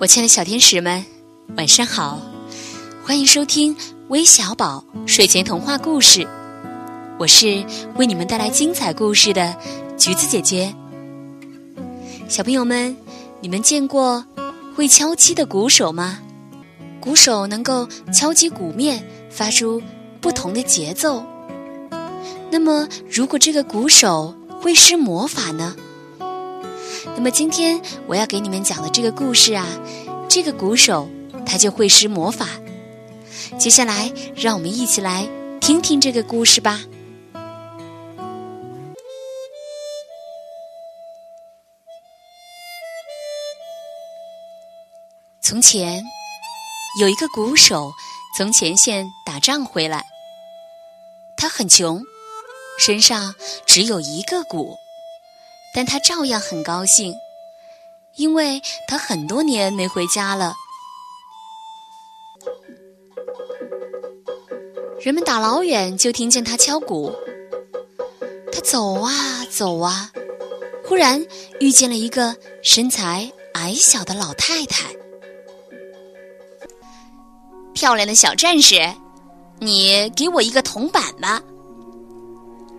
我亲爱的小天使们，晚上好！欢迎收听微小宝睡前童话故事，我是为你们带来精彩故事的橘子姐姐。小朋友们，你们见过会敲击的鼓手吗？鼓手能够敲击鼓面，发出不同的节奏。那么，如果这个鼓手会施魔法呢？那么今天我要给你们讲的这个故事啊，这个鼓手他就会施魔法。接下来，让我们一起来听听这个故事吧。从前有一个鼓手从前线打仗回来，他很穷，身上只有一个鼓。但他照样很高兴，因为他很多年没回家了。人们打老远就听见他敲鼓。他走啊走啊，忽然遇见了一个身材矮小的老太太。漂亮的小战士，你给我一个铜板吧。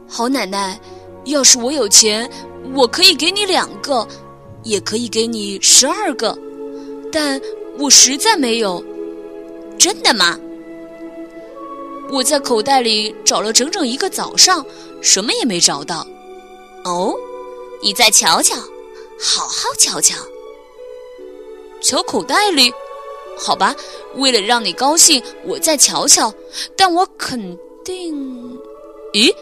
好奶奶，要是我有钱。我可以给你两个，也可以给你十二个，但我实在没有。真的吗？我在口袋里找了整整一个早上，什么也没找到。哦，你再瞧瞧，好好瞧瞧。瞧口袋里？好吧，为了让你高兴，我再瞧瞧。但我肯定……咦，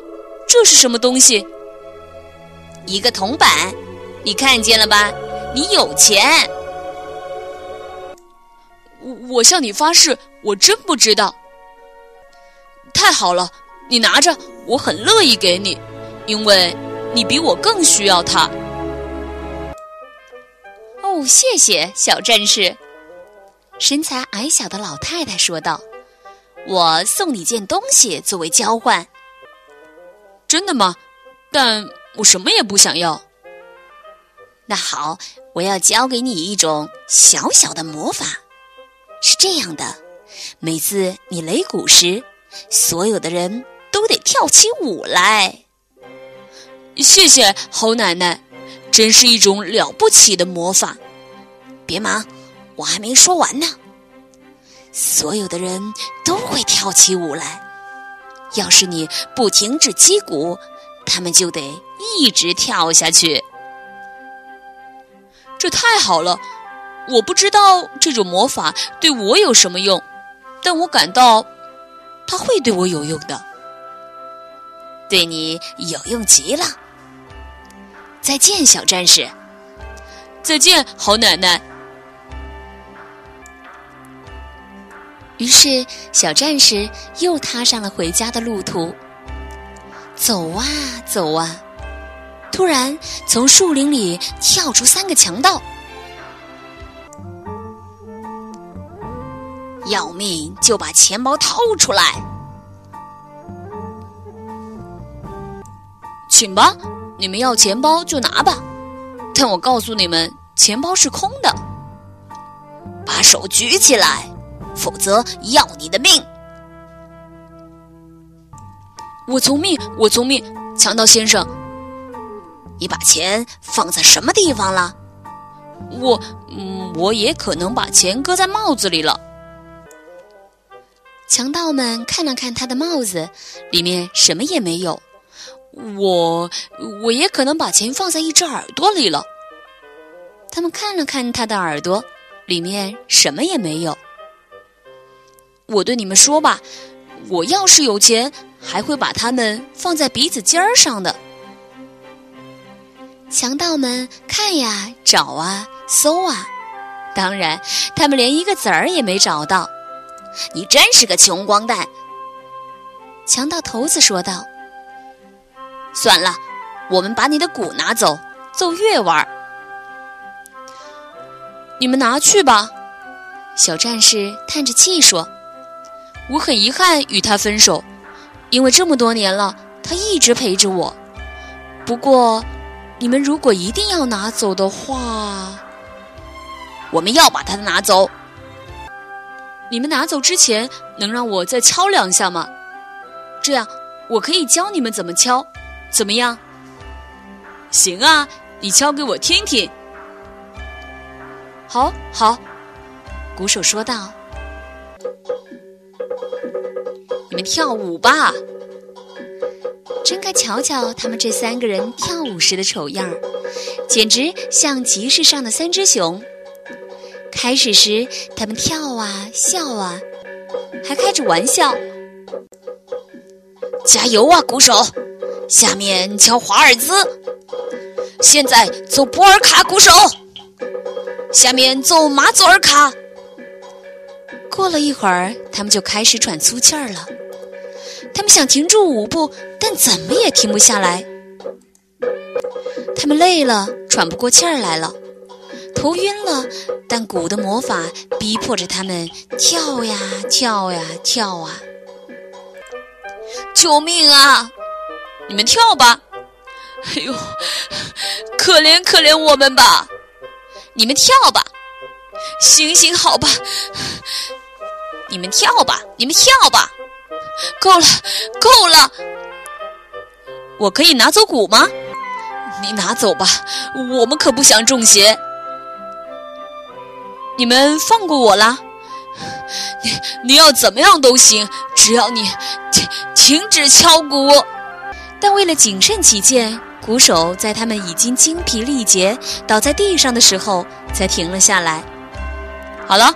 这是什么东西？一个铜板，你看见了吧？你有钱。我我向你发誓，我真不知道。太好了，你拿着，我很乐意给你，因为你比我更需要它。哦，谢谢，小战士。身材矮小的老太太说道：“我送你件东西作为交换。”真的吗？但。我什么也不想要。那好，我要教给你一种小小的魔法，是这样的：每次你擂鼓时，所有的人都得跳起舞来。谢谢，猴奶奶，真是一种了不起的魔法。别忙，我还没说完呢。所有的人都会跳起舞来，要是你不停止击鼓，他们就得。一直跳下去，这太好了！我不知道这种魔法对我有什么用，但我感到它会对我有用的，对你有用极了。再见，小战士。再见，好奶奶。于是，小战士又踏上了回家的路途。走啊，走啊。突然，从树林里跳出三个强盗，要命就把钱包掏出来，请吧，你们要钱包就拿吧，但我告诉你们，钱包是空的。把手举起来，否则要你的命！我从命，我从命，强盗先生。你把钱放在什么地方了？我，嗯，我也可能把钱搁在帽子里了。强盗们看了看他的帽子，里面什么也没有。我，我也可能把钱放在一只耳朵里了。他们看了看他的耳朵，里面什么也没有。我对你们说吧，我要是有钱，还会把它们放在鼻子尖儿上的。强盗们看呀，找啊，搜啊，当然，他们连一个子儿也没找到。你真是个穷光蛋！强盗头子说道。算了，我们把你的鼓拿走，奏乐玩儿。你们拿去吧。小战士叹着气说：“我很遗憾与他分手，因为这么多年了，他一直陪着我。不过……”你们如果一定要拿走的话，我们要把它拿走。你们拿走之前，能让我再敲两下吗？这样我可以教你们怎么敲，怎么样？行啊，你敲给我听听。好，好，鼓手说道：“你们跳舞吧。”真该瞧瞧他们这三个人跳舞时的丑样儿，简直像集市上的三只熊。开始时，他们跳啊笑啊，还开着玩笑。加油啊，鼓手！下面敲华尔兹，现在奏波尔卡，鼓手。下面奏马祖尔卡。过了一会儿，他们就开始喘粗气儿了。他们想停住舞步，但怎么也停不下来。他们累了，喘不过气儿来了，头晕了。但鼓的魔法逼迫着他们跳呀跳呀跳啊！救命啊！你们跳吧！哎呦，可怜可怜我们吧！你们跳吧，行行好吧，你们跳吧，你们跳吧，够了，够了！我可以拿走鼓吗？你拿走吧，我们可不想中邪。你们放过我啦！你你要怎么样都行，只要你停停止敲鼓。但为了谨慎起见。鼓手在他们已经精疲力竭、倒在地上的时候，才停了下来。好了，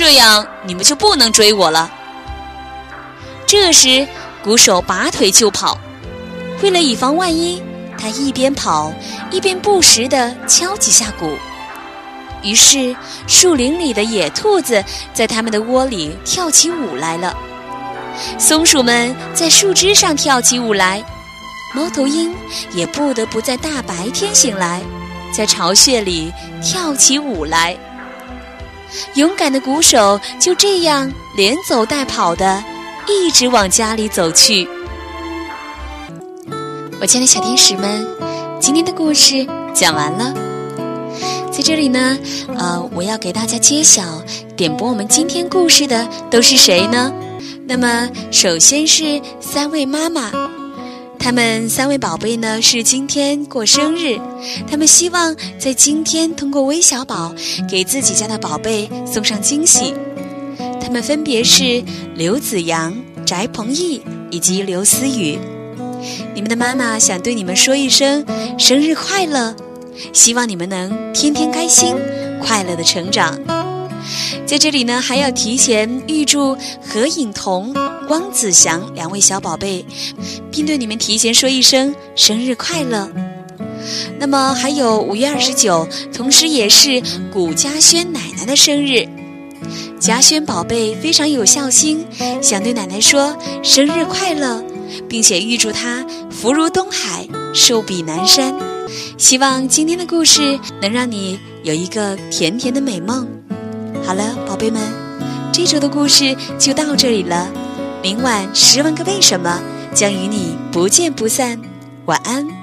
这样你们就不能追我了。这时，鼓手拔腿就跑。为了以防万一，他一边跑一边不时地敲几下鼓。于是，树林里的野兔子在他们的窝里跳起舞来了。松鼠们在树枝上跳起舞来。猫头鹰也不得不在大白天醒来，在巢穴里跳起舞来。勇敢的鼓手就这样连走带跑的，一直往家里走去。我亲爱的小天使们，今天的故事讲完了。在这里呢，呃，我要给大家揭晓点播我们今天故事的都是谁呢？那么，首先是三位妈妈。他们三位宝贝呢是今天过生日，他们希望在今天通过微小宝给自己家的宝贝送上惊喜。他们分别是刘子阳、翟鹏毅以及刘思雨。你们的妈妈想对你们说一声生日快乐，希望你们能天天开心、快乐的成长。在这里呢，还要提前预祝何颖彤、汪子祥两位小宝贝，并对你们提前说一声生日快乐。那么还有五月二十九，同时也是古嘉轩奶奶的生日。嘉轩宝贝非常有孝心，想对奶奶说生日快乐，并且预祝她福如东海，寿比南山。希望今天的故事能让你有一个甜甜的美梦。好了，宝贝们，这周的故事就到这里了。明晚十万个为什么将与你不见不散。晚安。